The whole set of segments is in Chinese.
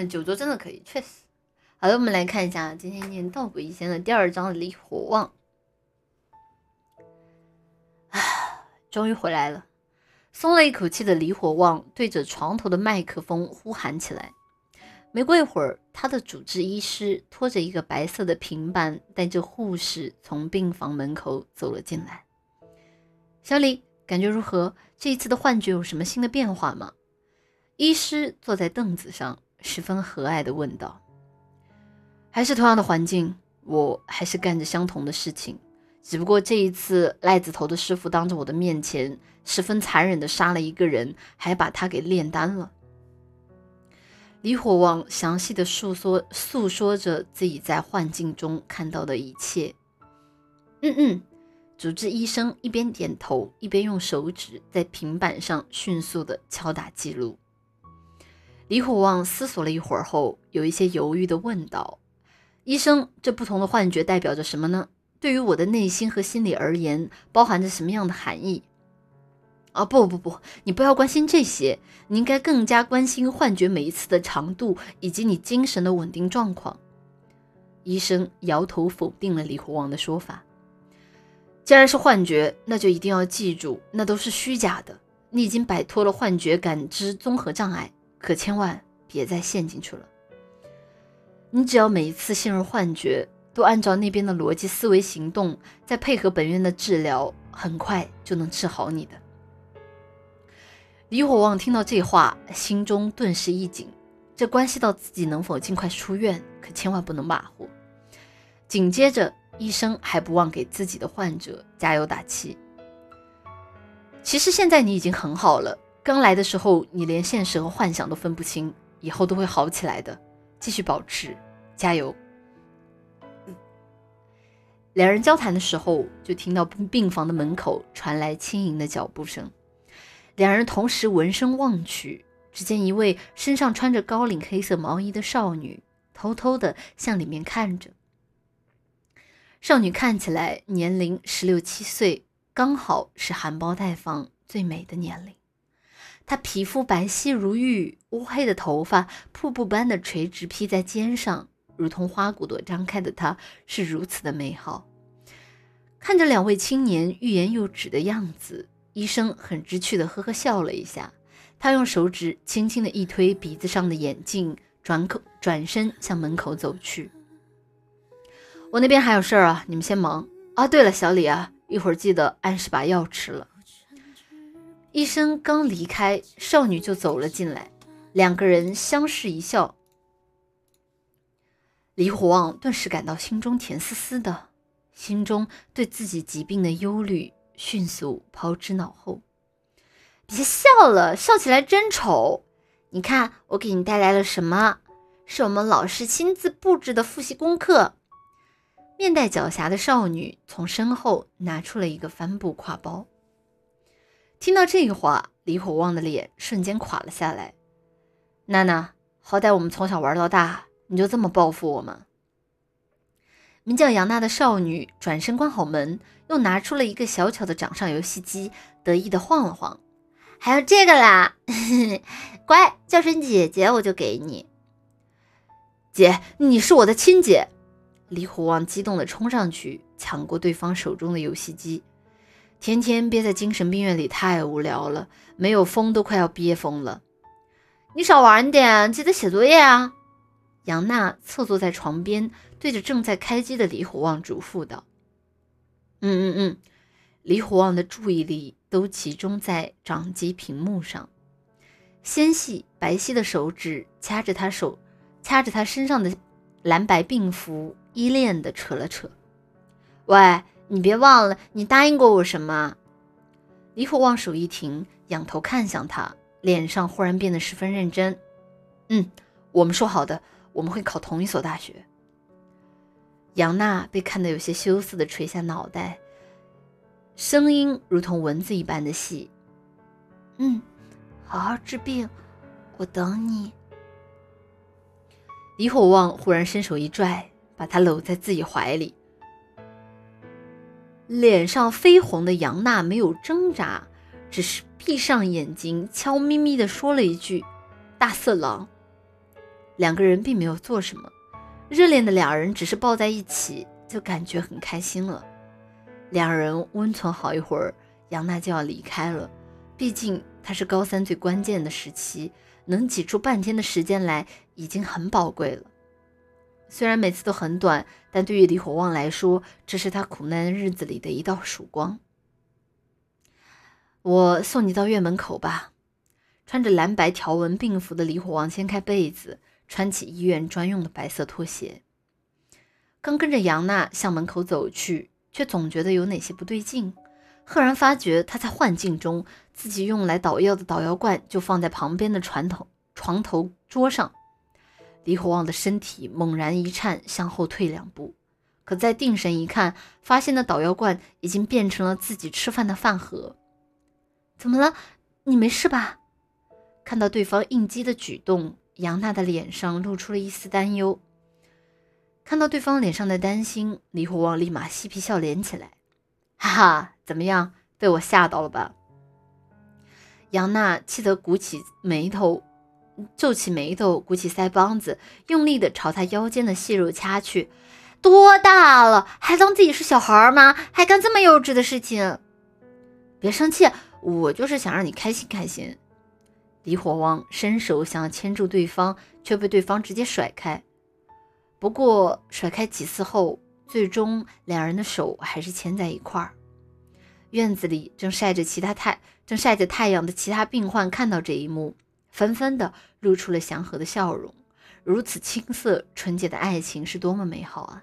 嗯，九州真的可以，确实。好的，我们来看一下今天念《道鬼异仙》的第二章《离火旺》。啊，终于回来了！松了一口气的李火旺对着床头的麦克风呼喊起来。没过一会儿，他的主治医师拖着一个白色的平板，带着护士从病房门口走了进来。小李，感觉如何？这一次的幻觉有什么新的变化吗？医师坐在凳子上，十分和蔼地问道。还是同样的环境，我还是干着相同的事情，只不过这一次赖子头的师傅当着我的面前，十分残忍地杀了一个人，还把他给炼丹了。李火旺详细的诉说诉说着自己在幻境中看到的一切。嗯嗯，主治医生一边点头，一边用手指在平板上迅速的敲打记录。李火旺思索了一会儿后，有一些犹豫的问道。医生，这不同的幻觉代表着什么呢？对于我的内心和心理而言，包含着什么样的含义？啊，不不不，你不要关心这些，你应该更加关心幻觉每一次的长度以及你精神的稳定状况。医生摇头否定了李虎旺的说法。既然是幻觉，那就一定要记住，那都是虚假的。你已经摆脱了幻觉感知综合障碍，可千万别再陷进去了。你只要每一次陷入幻觉，都按照那边的逻辑思维行动，再配合本院的治疗，很快就能治好你的。李火旺听到这话，心中顿时一紧，这关系到自己能否尽快出院，可千万不能马虎。紧接着，医生还不忘给自己的患者加油打气。其实现在你已经很好了，刚来的时候你连现实和幻想都分不清，以后都会好起来的。继续保持，加油。两人交谈的时候，就听到病房的门口传来轻盈的脚步声。两人同时闻声望去，只见一位身上穿着高领黑色毛衣的少女，偷偷的向里面看着。少女看起来年龄十六七岁，刚好是含苞待放最美的年龄。她皮肤白皙如玉，乌黑的头发瀑布般的垂直披在肩上，如同花骨朵张开的她，是如此的美好。看着两位青年欲言又止的样子，医生很知趣的呵呵笑了一下。他用手指轻轻的一推鼻子上的眼镜，转口转身向门口走去。我那边还有事儿啊，你们先忙啊。对了，小李啊，一会儿记得按时把药吃了。医生刚离开，少女就走了进来，两个人相视一笑。李火旺顿时感到心中甜丝丝的，心中对自己疾病的忧虑迅速抛之脑后。别笑了，笑起来真丑。你看，我给你带来了什么？是我们老师亲自布置的复习功课。面带狡黠的少女从身后拿出了一个帆布挎包。听到这话，李火旺的脸瞬间垮了下来。娜娜，好歹我们从小玩到大，你就这么报复我吗？名叫杨娜的少女转身关好门，又拿出了一个小巧的掌上游戏机，得意的晃了晃。还有这个啦，乖，叫声姐姐我就给你。姐，你是我的亲姐！李火旺激动的冲上去，抢过对方手中的游戏机。天天憋在精神病院里太无聊了，没有疯都快要憋疯了。你少玩点，记得写作业啊！杨娜侧坐在床边，对着正在开机的李虎旺嘱咐道：“嗯嗯嗯。”李虎旺的注意力都集中在掌机屏幕上，纤细白皙的手指掐着他手，掐着他身上的蓝白病符，依恋的扯了扯。喂。你别忘了，你答应过我什么？李火望手一停，仰头看向他，脸上忽然变得十分认真。嗯，我们说好的，我们会考同一所大学。杨娜被看得有些羞涩的垂下脑袋，声音如同蚊子一般的细。嗯，好好治病，我等你。李火旺忽然伸手一拽，把她搂在自己怀里。脸上绯红的杨娜没有挣扎，只是闭上眼睛，悄咪咪地说了一句：“大色狼。”两个人并没有做什么，热恋的两人只是抱在一起就感觉很开心了。两人温存好一会儿，杨娜就要离开了。毕竟她是高三最关键的时期，能挤出半天的时间来已经很宝贵了。虽然每次都很短，但对于李火旺来说，这是他苦难日子里的一道曙光。我送你到院门口吧。穿着蓝白条纹病服的李火旺掀开被子，穿起医院专用的白色拖鞋，刚跟着杨娜向门口走去，却总觉得有哪些不对劲。赫然发觉他在幻境中，自己用来捣药的捣药罐就放在旁边的床头床头桌上。李火旺的身体猛然一颤，向后退两步，可再定神一看，发现那捣药罐已经变成了自己吃饭的饭盒。怎么了？你没事吧？看到对方应激的举动，杨娜的脸上露出了一丝担忧。看到对方脸上的担心，李火旺立马嬉皮笑脸起来，哈哈，怎么样？被我吓到了吧？杨娜气得鼓起眉头。皱起眉头，鼓起腮帮子，用力地朝他腰间的细肉掐去。多大了，还当自己是小孩吗？还干这么幼稚的事情？别生气，我就是想让你开心开心。李火旺伸手想要牵住对方，却被对方直接甩开。不过甩开几次后，最终两人的手还是牵在一块儿。院子里正晒着其他太正晒着太阳的其他病患看到这一幕。纷纷的露出了祥和的笑容，如此青涩纯洁的爱情是多么美好啊！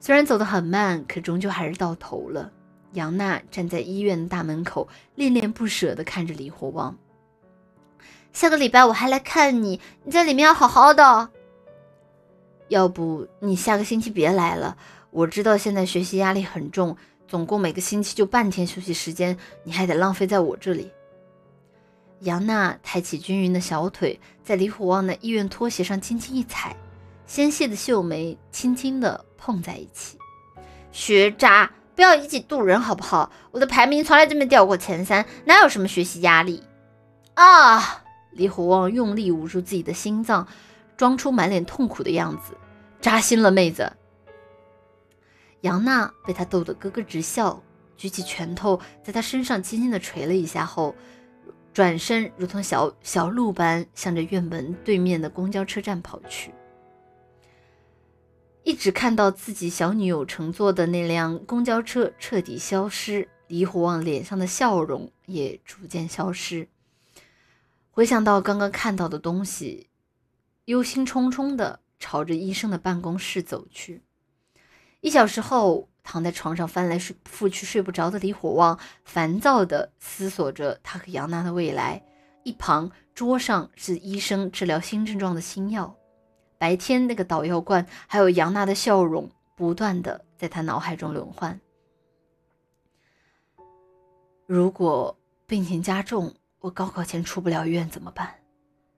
虽然走得很慢，可终究还是到头了。杨娜站在医院的大门口，恋恋不舍地看着李火旺。下个礼拜我还来看你，你在里面要好好的。要不你下个星期别来了？我知道现在学习压力很重，总共每个星期就半天休息时间，你还得浪费在我这里。杨娜抬起均匀的小腿，在李虎旺的医院拖鞋上轻轻一踩，纤细的秀眉轻轻地碰在一起。学渣，不要以己度人好不好？我的排名从来就没掉过前三，哪有什么学习压力？啊！李虎旺用力捂住自己的心脏，装出满脸痛苦的样子，扎心了，妹子。杨娜被他逗得咯咯直笑，举起拳头在他身上轻轻地捶了一下后。转身，如同小小鹿般向着院门对面的公交车站跑去。一直看到自己小女友乘坐的那辆公交车彻底消失，李虎旺脸上的笑容也逐渐消失。回想到刚刚看到的东西，忧心忡忡地朝着医生的办公室走去。一小时后。躺在床上翻来覆去睡不着的李火旺，烦躁地思索着他和杨娜的未来。一旁桌上是医生治疗新症状的新药，白天那个捣药罐，还有杨娜的笑容，不断地在他脑海中轮换。如果病情加重，我高考前出不了院怎么办？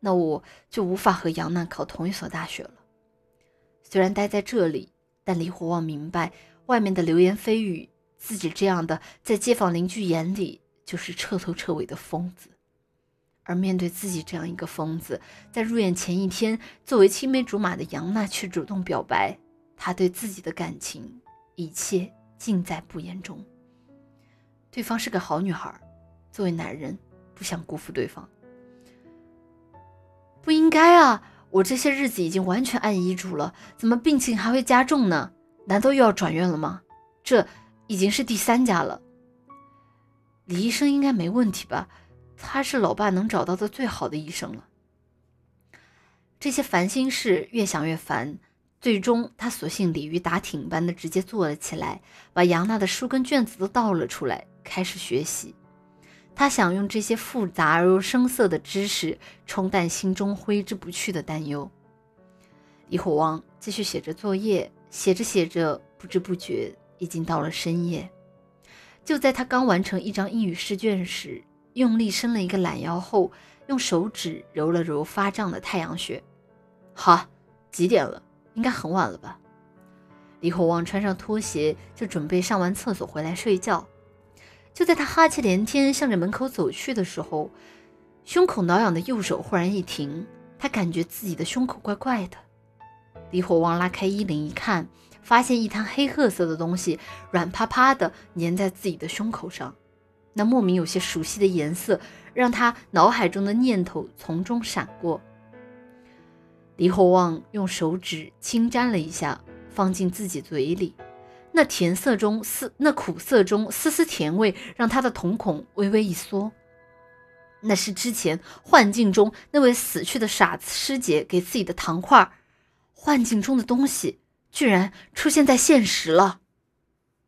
那我就无法和杨娜考同一所大学了。虽然待在这里，但李火旺明白。外面的流言蜚语，自己这样的在街坊邻居眼里就是彻头彻尾的疯子。而面对自己这样一个疯子，在入院前一天，作为青梅竹马的杨娜却主动表白，她对自己的感情一切尽在不言中。对方是个好女孩，作为男人不想辜负对方。不应该啊！我这些日子已经完全按医嘱了，怎么病情还会加重呢？难道又要转院了吗？这已经是第三家了。李医生应该没问题吧？他是老爸能找到的最好的医生了。这些烦心事越想越烦，最终他索性鲤鱼打挺般的直接坐了起来，把杨娜的书跟卷子都倒了出来，开始学习。他想用这些复杂而又生涩的知识冲淡心中挥之不去的担忧。李火旺继续写着作业。写着写着，不知不觉已经到了深夜。就在他刚完成一张英语试卷时，用力伸了一个懒腰后，用手指揉了揉发胀的太阳穴。好，几点了？应该很晚了吧？李火旺穿上拖鞋，就准备上完厕所回来睡觉。就在他哈气连天向着门口走去的时候，胸口挠痒的右手忽然一停，他感觉自己的胸口怪怪的。李火旺拉开衣领一看，发现一滩黑褐色的东西软趴趴的粘在自己的胸口上，那莫名有些熟悉的颜色让他脑海中的念头从中闪过。李火旺用手指轻沾了一下，放进自己嘴里，那甜涩中丝，那苦涩中丝丝甜味，让他的瞳孔微微一缩。那是之前幻境中那位死去的傻子师姐给自己的糖块，幻境中的东西居然出现在现实了。